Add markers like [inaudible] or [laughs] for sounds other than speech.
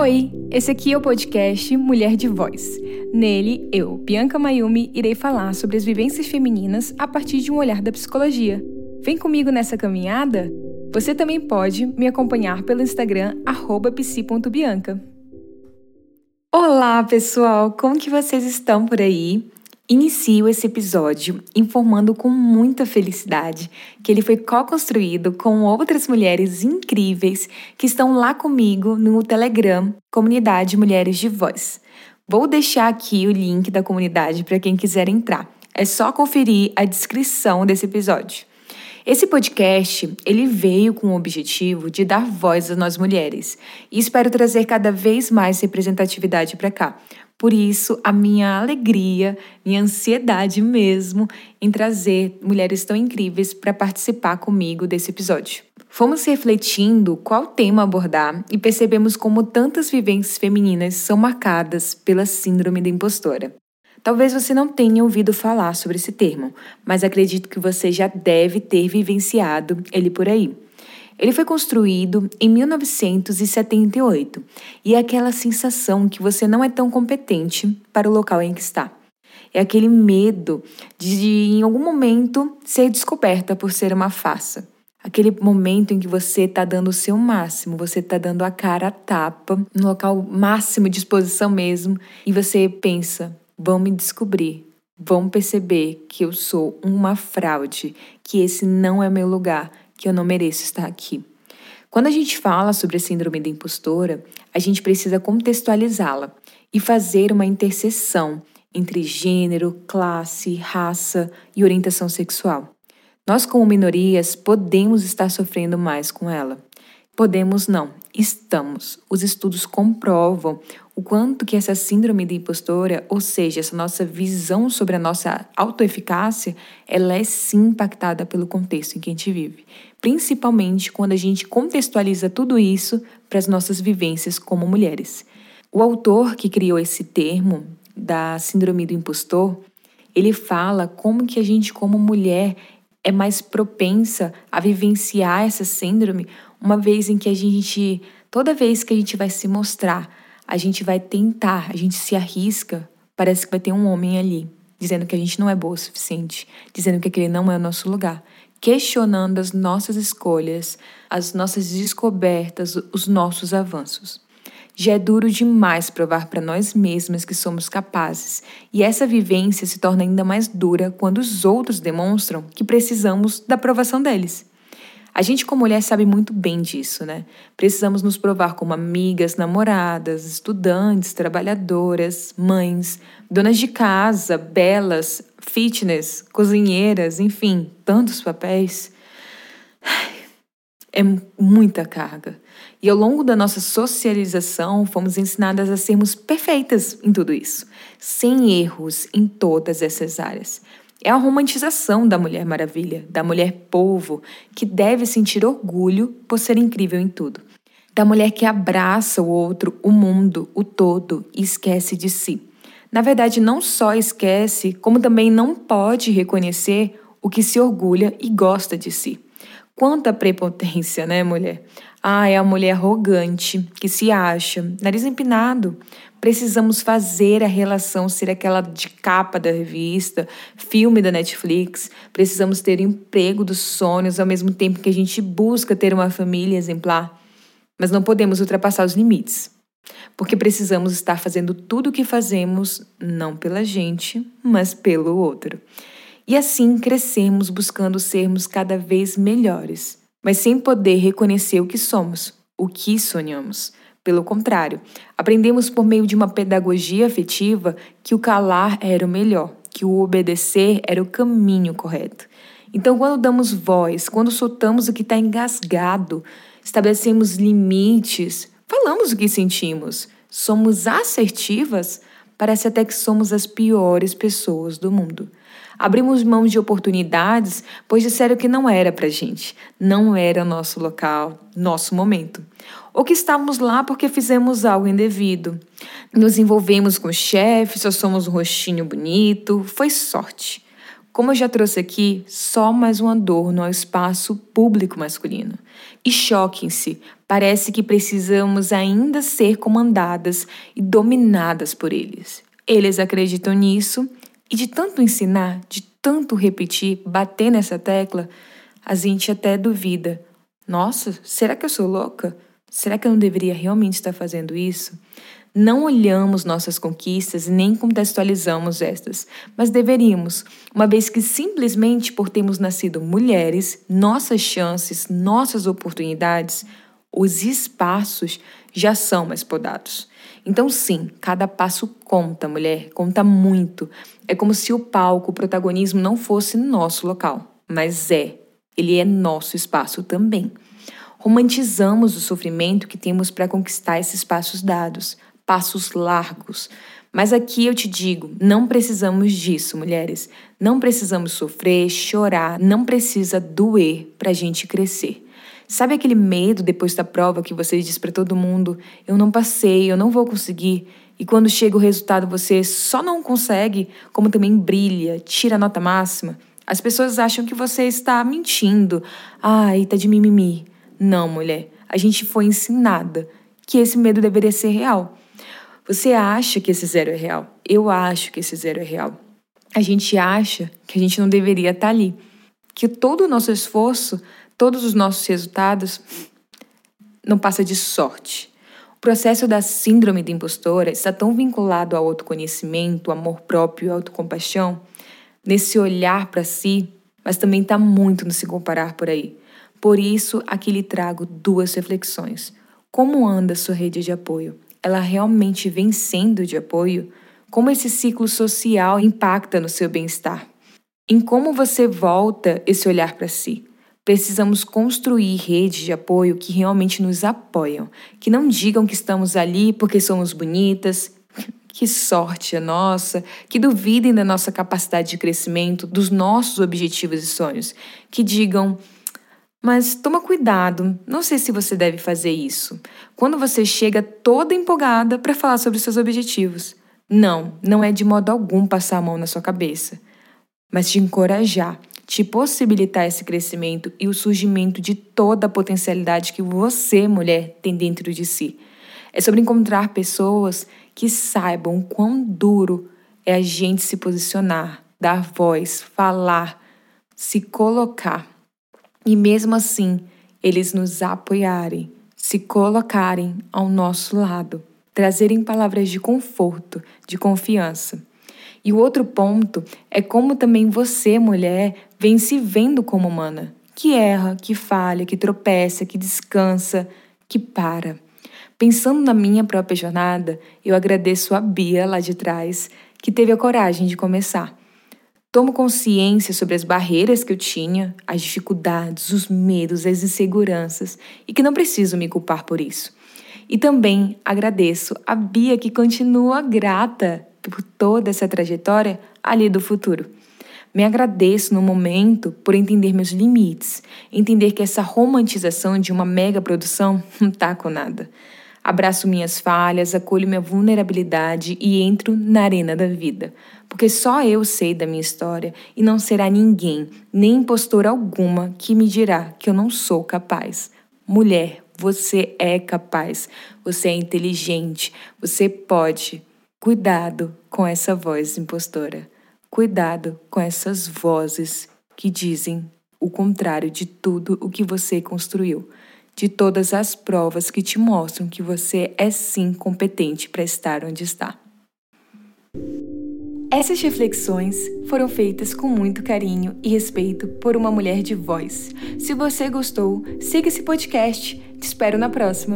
Oi, esse aqui é o podcast Mulher de Voz. Nele, eu, Bianca Mayumi, irei falar sobre as vivências femininas a partir de um olhar da psicologia. Vem comigo nessa caminhada? Você também pode me acompanhar pelo Instagram psi.bianca. Olá, pessoal! Como que vocês estão por aí? Inicio esse episódio informando com muita felicidade que ele foi co-construído com outras mulheres incríveis que estão lá comigo no Telegram, Comunidade Mulheres de Voz. Vou deixar aqui o link da comunidade para quem quiser entrar. É só conferir a descrição desse episódio. Esse podcast, ele veio com o objetivo de dar voz a nós mulheres e espero trazer cada vez mais representatividade para cá, por isso, a minha alegria, minha ansiedade mesmo em trazer mulheres tão incríveis para participar comigo desse episódio. Fomos refletindo qual tema abordar e percebemos como tantas vivências femininas são marcadas pela síndrome da impostora. Talvez você não tenha ouvido falar sobre esse termo, mas acredito que você já deve ter vivenciado ele por aí. Ele foi construído em 1978 e é aquela sensação que você não é tão competente para o local em que está. É aquele medo de, em algum momento, ser descoberta por ser uma farsa. Aquele momento em que você está dando o seu máximo, você está dando a cara a tapa, no local máximo de exposição mesmo, e você pensa: vão me descobrir, vão perceber que eu sou uma fraude, que esse não é meu lugar, que eu não mereço estar aqui. Quando a gente fala sobre a síndrome da impostora, a gente precisa contextualizá-la e fazer uma interseção entre gênero, classe, raça e orientação sexual. Nós, como minorias, podemos estar sofrendo mais com ela. Podemos não, estamos. Os estudos comprovam o quanto que essa síndrome de impostora, ou seja, essa nossa visão sobre a nossa autoeficácia, ela é sim impactada pelo contexto em que a gente vive. Principalmente quando a gente contextualiza tudo isso para as nossas vivências como mulheres. O autor que criou esse termo da síndrome do impostor, ele fala como que a gente como mulher é mais propensa a vivenciar essa síndrome uma vez em que a gente, toda vez que a gente vai se mostrar, a gente vai tentar, a gente se arrisca, parece que vai ter um homem ali, dizendo que a gente não é boa o suficiente, dizendo que aquele não é o nosso lugar, questionando as nossas escolhas, as nossas descobertas, os nossos avanços. Já é duro demais provar para nós mesmas que somos capazes, e essa vivência se torna ainda mais dura quando os outros demonstram que precisamos da aprovação deles. A gente, como mulher, sabe muito bem disso, né? Precisamos nos provar como amigas, namoradas, estudantes, trabalhadoras, mães, donas de casa, belas, fitness, cozinheiras, enfim, tantos papéis. É muita carga. E ao longo da nossa socialização, fomos ensinadas a sermos perfeitas em tudo isso, sem erros em todas essas áreas. É a romantização da Mulher Maravilha, da mulher povo, que deve sentir orgulho por ser incrível em tudo. Da mulher que abraça o outro, o mundo, o todo e esquece de si. Na verdade, não só esquece, como também não pode reconhecer o que se orgulha e gosta de si. Quanta prepotência, né, mulher? Ah, é a mulher arrogante, que se acha, nariz empinado. Precisamos fazer a relação ser aquela de capa da revista, filme da Netflix. Precisamos ter emprego dos sonhos ao mesmo tempo que a gente busca ter uma família exemplar. Mas não podemos ultrapassar os limites. Porque precisamos estar fazendo tudo o que fazemos, não pela gente, mas pelo outro. E assim crescemos buscando sermos cada vez melhores mas sem poder reconhecer o que somos, o que sonhamos. Pelo contrário, aprendemos por meio de uma pedagogia afetiva que o calar era o melhor, que o obedecer era o caminho correto. Então, quando damos voz, quando soltamos o que está engasgado, estabelecemos limites, falamos o que sentimos, somos assertivas, parece até que somos as piores pessoas do mundo. Abrimos mão de oportunidades, pois disseram que não era para gente, não era nosso local, nosso momento. Ou que estávamos lá porque fizemos algo indevido. Nos envolvemos com o chefe, só somos um rostinho bonito, foi sorte. como eu já trouxe aqui, só mais um adorno ao espaço público masculino. E choquem-se, parece que precisamos ainda ser comandadas e dominadas por eles. Eles acreditam nisso e de tanto ensinar, de tanto repetir, bater nessa tecla, a gente até duvida. Nossa, será que eu sou louca? Será que eu não deveria realmente estar fazendo isso? Não olhamos nossas conquistas nem contextualizamos estas, mas deveríamos, uma vez que simplesmente por termos nascido mulheres, nossas chances, nossas oportunidades, os espaços já são mais podados. Então, sim, cada passo conta, mulher, conta muito. É como se o palco, o protagonismo não fosse nosso local, mas é. Ele é nosso espaço também. Romantizamos o sofrimento que temos para conquistar esses passos dados, passos largos. Mas aqui eu te digo, não precisamos disso, mulheres. Não precisamos sofrer, chorar, não precisa doer para a gente crescer. Sabe aquele medo depois da prova que você diz para todo mundo: eu não passei, eu não vou conseguir? E quando chega o resultado você só não consegue, como também brilha, tira a nota máxima? As pessoas acham que você está mentindo. Ai, tá de mimimi. Não, mulher. A gente foi ensinada que esse medo deveria ser real. Você acha que esse zero é real? Eu acho que esse zero é real. A gente acha que a gente não deveria estar ali, que todo o nosso esforço, todos os nossos resultados não passa de sorte. O processo da síndrome da impostora está tão vinculado ao autoconhecimento, amor próprio autocompaixão, nesse olhar para si, mas também está muito no se comparar por aí. Por isso, aqui lhe trago duas reflexões. Como anda sua rede de apoio? ela realmente vem sendo de apoio? Como esse ciclo social impacta no seu bem-estar? Em como você volta esse olhar para si? Precisamos construir redes de apoio que realmente nos apoiam, que não digam que estamos ali porque somos bonitas, [laughs] que sorte a nossa, que duvidem da nossa capacidade de crescimento, dos nossos objetivos e sonhos, que digam mas toma cuidado, não sei se você deve fazer isso. Quando você chega toda empolgada para falar sobre seus objetivos. Não, não é de modo algum passar a mão na sua cabeça, mas te encorajar, te possibilitar esse crescimento e o surgimento de toda a potencialidade que você, mulher, tem dentro de si. É sobre encontrar pessoas que saibam quão duro é a gente se posicionar, dar voz, falar, se colocar e mesmo assim eles nos apoiarem, se colocarem ao nosso lado, trazerem palavras de conforto, de confiança. E o outro ponto é como também você, mulher, vem se vendo como humana, que erra, que falha, que tropeça, que descansa, que para. Pensando na minha própria jornada, eu agradeço a Bia lá de trás, que teve a coragem de começar. Tomo consciência sobre as barreiras que eu tinha, as dificuldades, os medos, as inseguranças e que não preciso me culpar por isso. E também agradeço a Bia que continua grata por toda essa trajetória ali do futuro. Me agradeço no momento por entender meus limites, entender que essa romantização de uma mega produção [laughs] não tá com nada. Abraço minhas falhas, acolho minha vulnerabilidade e entro na arena da vida. Porque só eu sei da minha história e não será ninguém, nem impostor alguma, que me dirá que eu não sou capaz. Mulher, você é capaz, você é inteligente, você pode. Cuidado com essa voz impostora. Cuidado com essas vozes que dizem o contrário de tudo o que você construiu de todas as provas que te mostram que você é sim competente para estar onde está. Essas reflexões foram feitas com muito carinho e respeito por uma mulher de voz. Se você gostou, siga esse podcast. Te espero na próxima.